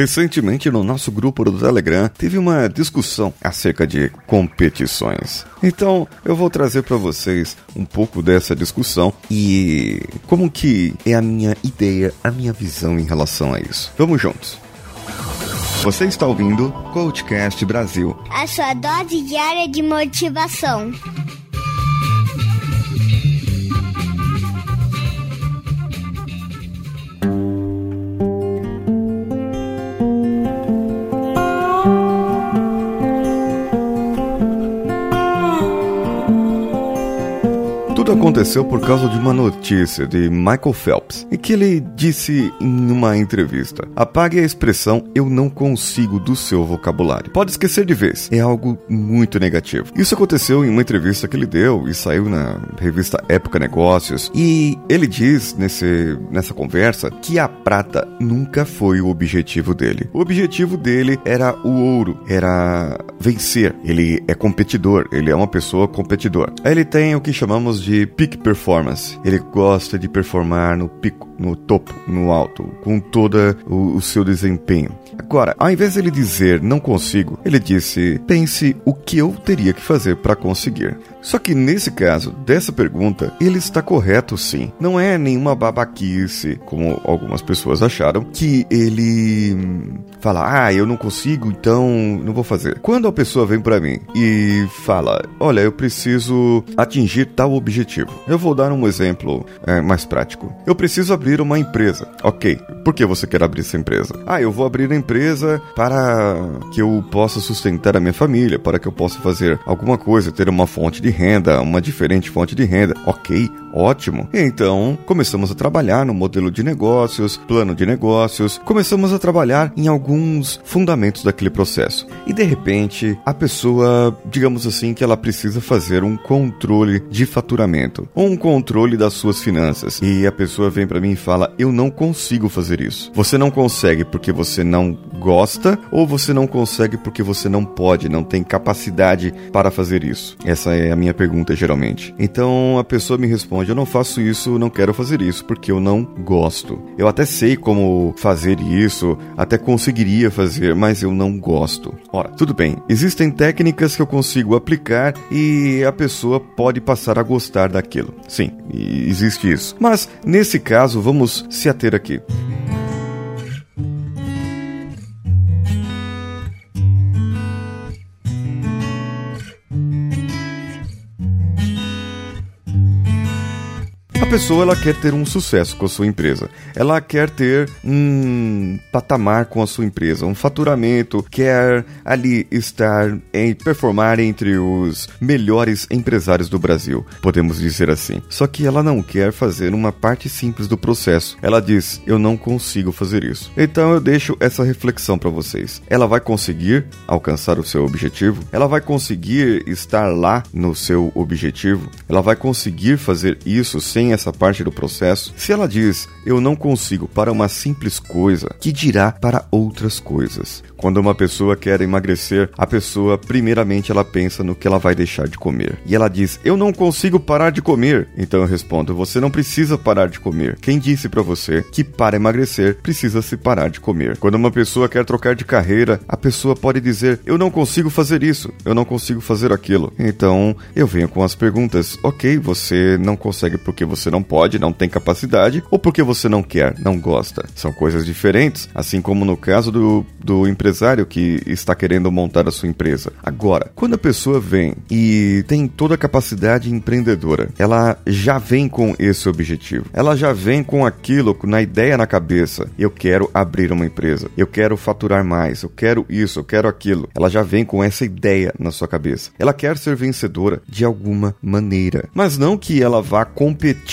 Recentemente, no nosso grupo do Telegram, teve uma discussão acerca de competições. Então, eu vou trazer para vocês um pouco dessa discussão e como que é a minha ideia, a minha visão em relação a isso. Vamos juntos. Você está ouvindo Coachcast Brasil. A sua dose diária de motivação. Aconteceu por causa de uma notícia de Michael Phelps, em que ele disse em uma entrevista: apague a expressão eu não consigo do seu vocabulário. Pode esquecer de vez, é algo muito negativo. Isso aconteceu em uma entrevista que ele deu e saiu na revista Época Negócios. E ele diz nesse, nessa conversa que a prata nunca foi o objetivo dele. O objetivo dele era o ouro, era vencer. Ele é competidor, ele é uma pessoa competidor. Aí ele tem o que chamamos de peak performance. Ele gosta de performar no pico, no topo, no alto, com todo o, o seu desempenho. Agora, ao invés de ele dizer não consigo, ele disse pense o que eu teria que fazer para conseguir. Só que nesse caso, dessa pergunta, ele está correto sim. Não é nenhuma babaquice, como algumas pessoas acharam, que ele fala, ah, eu não consigo, então não vou fazer. Quando a pessoa vem para mim e fala, olha, eu preciso atingir tal objetivo. Eu vou dar um exemplo é, mais prático. Eu preciso abrir uma empresa. Ok, por que você quer abrir essa empresa? Ah, eu vou abrir a empresa para que eu possa sustentar a minha família, para que eu possa fazer alguma coisa, ter uma fonte de renda, uma diferente fonte de renda. Ok, ótimo. Então, começamos a trabalhar no modelo de negócios, plano de negócios, começamos a trabalhar em alguns fundamentos daquele processo. E de repente, a pessoa, digamos assim, que ela precisa fazer um controle de faturamento, ou um controle das suas finanças. E a pessoa vem para mim e fala: "Eu não consigo fazer isso". Você não consegue porque você não gosta ou você não consegue porque você não pode, não tem capacidade para fazer isso? Essa é a minha pergunta geralmente. Então a pessoa me responde: Eu não faço isso, não quero fazer isso porque eu não gosto. Eu até sei como fazer isso, até conseguiria fazer, mas eu não gosto. Ora, tudo bem, existem técnicas que eu consigo aplicar e a pessoa pode passar a gostar daquilo. Sim, existe isso. Mas nesse caso, vamos se ater aqui. Pessoa ela quer ter um sucesso com a sua empresa. Ela quer ter um patamar com a sua empresa, um faturamento, quer ali estar em performar entre os melhores empresários do Brasil, podemos dizer assim. Só que ela não quer fazer uma parte simples do processo. Ela diz: "Eu não consigo fazer isso". Então eu deixo essa reflexão para vocês. Ela vai conseguir alcançar o seu objetivo? Ela vai conseguir estar lá no seu objetivo? Ela vai conseguir fazer isso sem essa parte do processo, se ela diz eu não consigo para uma simples coisa, que dirá para outras coisas? Quando uma pessoa quer emagrecer, a pessoa primeiramente ela pensa no que ela vai deixar de comer. E ela diz: "Eu não consigo parar de comer". Então eu respondo: "Você não precisa parar de comer. Quem disse para você que para emagrecer precisa se parar de comer?". Quando uma pessoa quer trocar de carreira, a pessoa pode dizer: "Eu não consigo fazer isso, eu não consigo fazer aquilo". Então, eu venho com as perguntas: "OK, você não consegue porque você não pode, não tem capacidade ou porque você não quer, não gosta?". São coisas diferentes, assim como no caso do do empresário que está querendo montar a sua empresa. Agora, quando a pessoa vem e tem toda a capacidade empreendedora, ela já vem com esse objetivo. Ela já vem com aquilo, na ideia na cabeça. Eu quero abrir uma empresa. Eu quero faturar mais. Eu quero isso. Eu quero aquilo. Ela já vem com essa ideia na sua cabeça. Ela quer ser vencedora de alguma maneira. Mas não que ela vá competir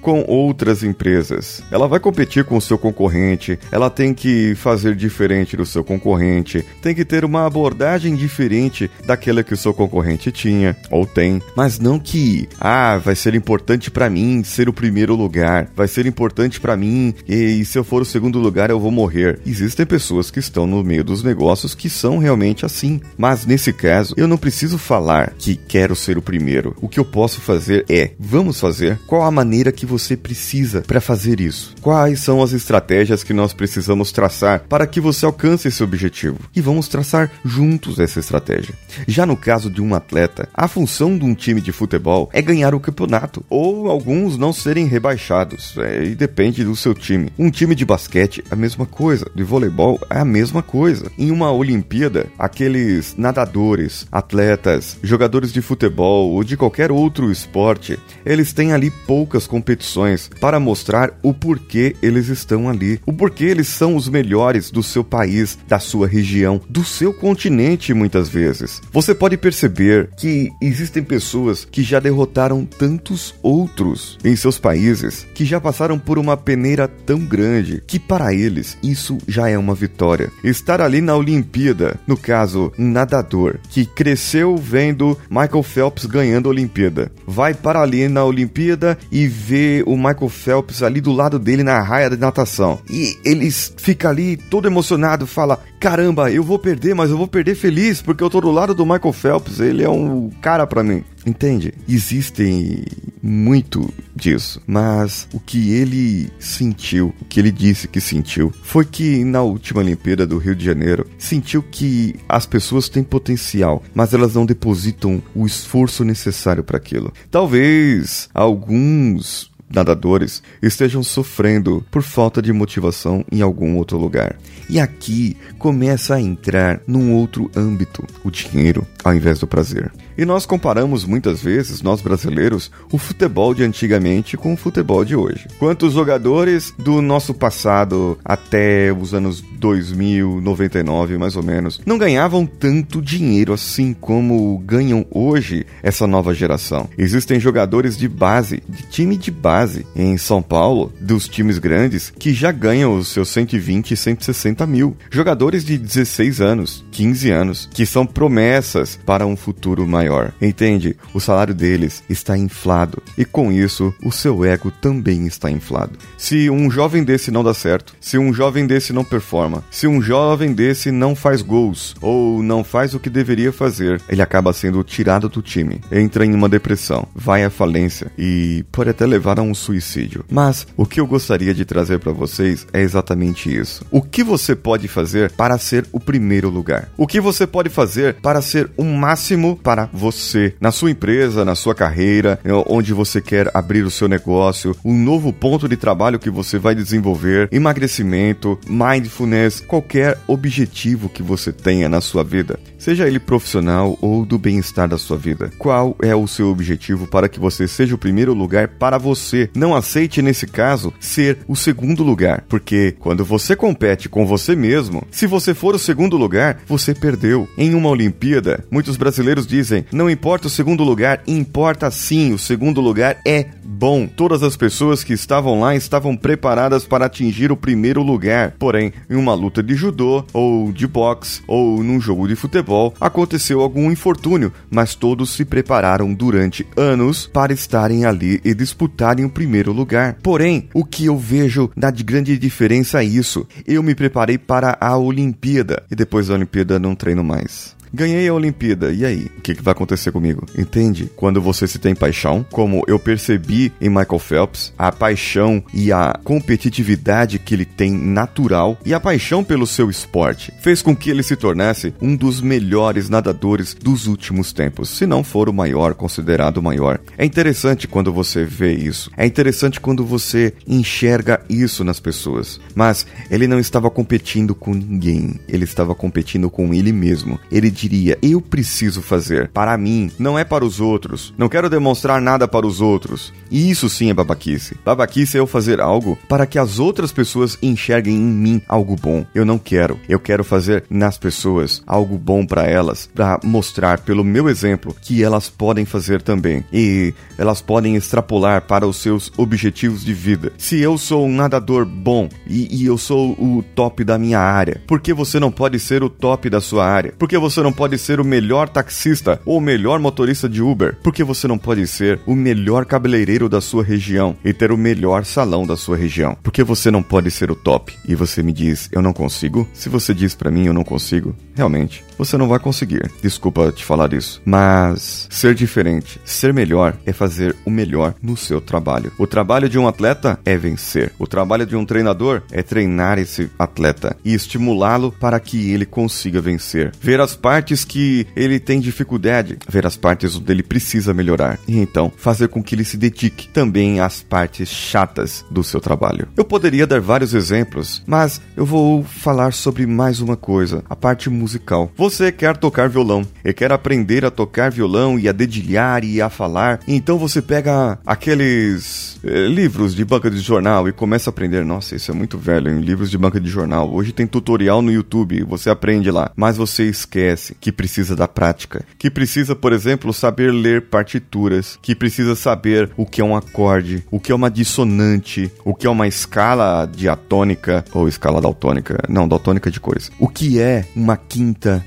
com outras empresas. Ela vai competir com o seu concorrente. Ela tem que fazer diferente do seu concorrente concorrente, tem que ter uma abordagem diferente daquela que o seu concorrente tinha ou tem, mas não que ah, vai ser importante para mim ser o primeiro lugar, vai ser importante para mim e, e se eu for o segundo lugar eu vou morrer. Existem pessoas que estão no meio dos negócios que são realmente assim, mas nesse caso eu não preciso falar que quero ser o primeiro. O que eu posso fazer é, vamos fazer qual a maneira que você precisa para fazer isso. Quais são as estratégias que nós precisamos traçar para que você alcance esse objetivo? E vamos traçar juntos essa estratégia. Já no caso de um atleta, a função de um time de futebol é ganhar o campeonato, ou alguns não serem rebaixados, é, e depende do seu time. Um time de basquete, a mesma coisa, de voleibol, é a mesma coisa. Em uma Olimpíada, aqueles nadadores, atletas, jogadores de futebol ou de qualquer outro esporte, eles têm ali poucas competições para mostrar o porquê eles estão ali, o porquê eles são os melhores do seu país, da sua região, do seu continente muitas vezes. Você pode perceber que existem pessoas que já derrotaram tantos outros em seus países, que já passaram por uma peneira tão grande que para eles isso já é uma vitória. Estar ali na Olimpíada, no caso, um nadador que cresceu vendo Michael Phelps ganhando a Olimpíada, vai para ali na Olimpíada e vê o Michael Phelps ali do lado dele na raia de natação. E eles fica ali todo emocionado, fala: "Caramba, eu vou perder, mas eu vou perder feliz porque eu tô do lado do Michael Phelps, ele é um cara para mim". Entende? Existem muito disso, mas o que ele sentiu, o que ele disse que sentiu, foi que na última Olimpíada do Rio de Janeiro, sentiu que as pessoas têm potencial, mas elas não depositam o esforço necessário para aquilo. Talvez alguns nadadores estejam sofrendo por falta de motivação em algum outro lugar. E aqui começa a entrar num outro âmbito, o dinheiro ao invés do prazer. E nós comparamos muitas vezes, nós brasileiros, o futebol de antigamente com o futebol de hoje. Quantos jogadores do nosso passado até os anos 2099, mais ou menos, não ganhavam tanto dinheiro assim como ganham hoje essa nova geração? Existem jogadores de base, de time de base em São Paulo, dos times grandes, que já ganham os seus 120 e 160 mil. Jogadores de 16 anos, 15 anos, que são promessas para um futuro maior maior. Entende? O salário deles está inflado e com isso o seu ego também está inflado. Se um jovem desse não dá certo, se um jovem desse não performa, se um jovem desse não faz gols ou não faz o que deveria fazer, ele acaba sendo tirado do time, entra em uma depressão, vai à falência e pode até levar a um suicídio. Mas o que eu gostaria de trazer para vocês é exatamente isso. O que você pode fazer para ser o primeiro lugar? O que você pode fazer para ser o máximo para você, na sua empresa, na sua carreira, é, onde você quer abrir o seu negócio, um novo ponto de trabalho que você vai desenvolver, emagrecimento, mindfulness, qualquer objetivo que você tenha na sua vida, seja ele profissional ou do bem-estar da sua vida. Qual é o seu objetivo para que você seja o primeiro lugar para você? Não aceite nesse caso ser o segundo lugar, porque quando você compete com você mesmo, se você for o segundo lugar, você perdeu. Em uma Olimpíada, muitos brasileiros dizem: não importa o segundo lugar, importa sim, o segundo lugar é bom. Todas as pessoas que estavam lá estavam preparadas para atingir o primeiro lugar. Porém, em uma luta de judô, ou de boxe, ou num jogo de futebol, aconteceu algum infortúnio, mas todos se prepararam durante anos para estarem ali e disputarem o primeiro lugar. Porém, o que eu vejo da grande diferença é isso. Eu me preparei para a Olimpíada e depois da Olimpíada não treino mais. Ganhei a Olimpíada, e aí? O que, que vai acontecer comigo? Entende? Quando você se tem paixão, como eu percebi em Michael Phelps, a paixão e a competitividade que ele tem natural e a paixão pelo seu esporte fez com que ele se tornasse um dos melhores nadadores dos últimos tempos, se não for o maior, considerado o maior. É interessante quando você vê isso. É interessante quando você enxerga isso nas pessoas. Mas ele não estava competindo com ninguém, ele estava competindo com ele mesmo. Ele diria: Eu preciso fazer para mim, não é para os outros. Não quero demonstrar nada para os outros. E isso sim é babaquice. Babaquice é eu fazer algo para que as outras pessoas enxerguem em mim algo bom. Eu não quero. Eu quero fazer nas pessoas algo bom para elas, para mostrar pelo meu exemplo que elas podem fazer também. E elas podem extrapolar para os seus objetivos de vida. Se eu sou um nadador bom e, e eu sou o top da minha área, por que você não pode ser o top da sua área? Por que você não não pode ser o melhor taxista ou o melhor motorista de Uber? Por que você não pode ser o melhor cabeleireiro da sua região e ter o melhor salão da sua região? Por que você não pode ser o top? E você me diz, eu não consigo? Se você diz para mim, eu não consigo, realmente, você não vai conseguir. Desculpa te falar isso. Mas ser diferente, ser melhor é fazer o melhor no seu trabalho. O trabalho de um atleta é vencer. O trabalho de um treinador é treinar esse atleta e estimulá-lo para que ele consiga vencer. Ver as partes que ele tem dificuldade, ver as partes onde ele precisa melhorar e então fazer com que ele se dedique também às partes chatas do seu trabalho. Eu poderia dar vários exemplos, mas eu vou falar sobre mais uma coisa, a parte musical. Você quer tocar violão e quer aprender a tocar violão e a dedilhar e a falar, então você pega aqueles eh, livros de banca de jornal e começa a aprender. Nossa, isso é muito velho, em livros de banca de jornal. Hoje tem tutorial no YouTube, você aprende lá, mas você esquece que precisa da prática, que precisa, por exemplo, saber ler partituras, que precisa saber o que é um acorde, o que é uma dissonante, o que é uma escala diatônica ou escala daltônica, não, daltônica de cores. O que é uma quinta,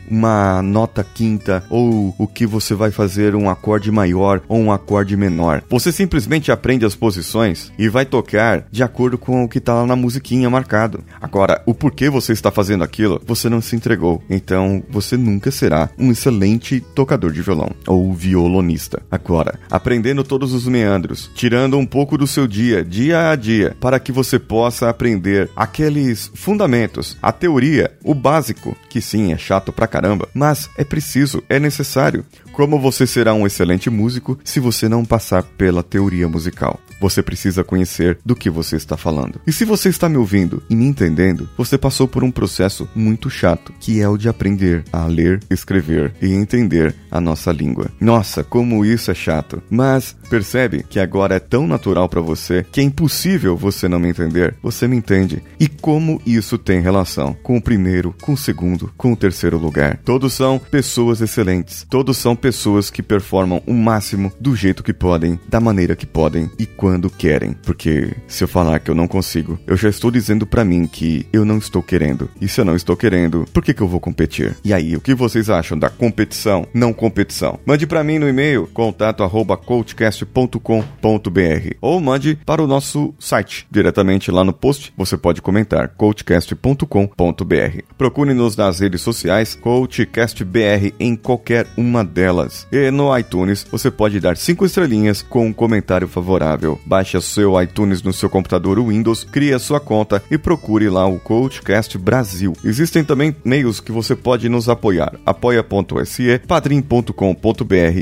uma nota quinta ou o que você vai fazer um acorde maior ou um acorde menor. Você simplesmente aprende as posições e vai tocar de acordo com o que está lá na musiquinha marcado. Agora, o porquê você está fazendo aquilo, você não se entregou. Então, você nunca será um excelente tocador de violão ou violonista. Agora, aprendendo todos os meandros, tirando um pouco do seu dia, dia a dia, para que você possa aprender aqueles fundamentos, a teoria, o básico, que sim, é chato pra caramba, mas é preciso, é necessário. Como você será um excelente músico se você não passar pela teoria musical? Você precisa conhecer do que você está falando. E se você está me ouvindo e me entendendo, você passou por um processo muito chato, que é o de aprender a ler, escrever e entender a nossa língua. Nossa, como isso é chato. Mas percebe que agora é tão natural para você que é impossível você não me entender. Você me entende. E como isso tem relação com o primeiro, com o segundo, com o terceiro lugar? Todos são pessoas excelentes. Todos são pessoas que performam o máximo do jeito que podem, da maneira que podem e quando querem. Porque se eu falar que eu não consigo, eu já estou dizendo para mim que eu não estou querendo. E se eu não estou querendo, por que, que eu vou competir? E aí, o que vocês acham da competição, não competição? Mande para mim no e-mail contato@coachcast.com.br ou mande para o nosso site, diretamente lá no post, você pode comentar coachcast.com.br. Procure-nos nas redes sociais coachcastbr em qualquer uma delas. E no iTunes, você pode dar cinco estrelinhas com um comentário favorável. Baixe seu iTunes no seu computador Windows, crie a sua conta e procure lá o Coachcast Brasil. Existem também meios que você pode nos apoiar: apoia.se, padrim.com.br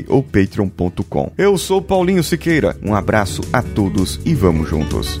ou patreon.com. Eu sou Paulinho Siqueira. Um abraço a todos e vamos juntos.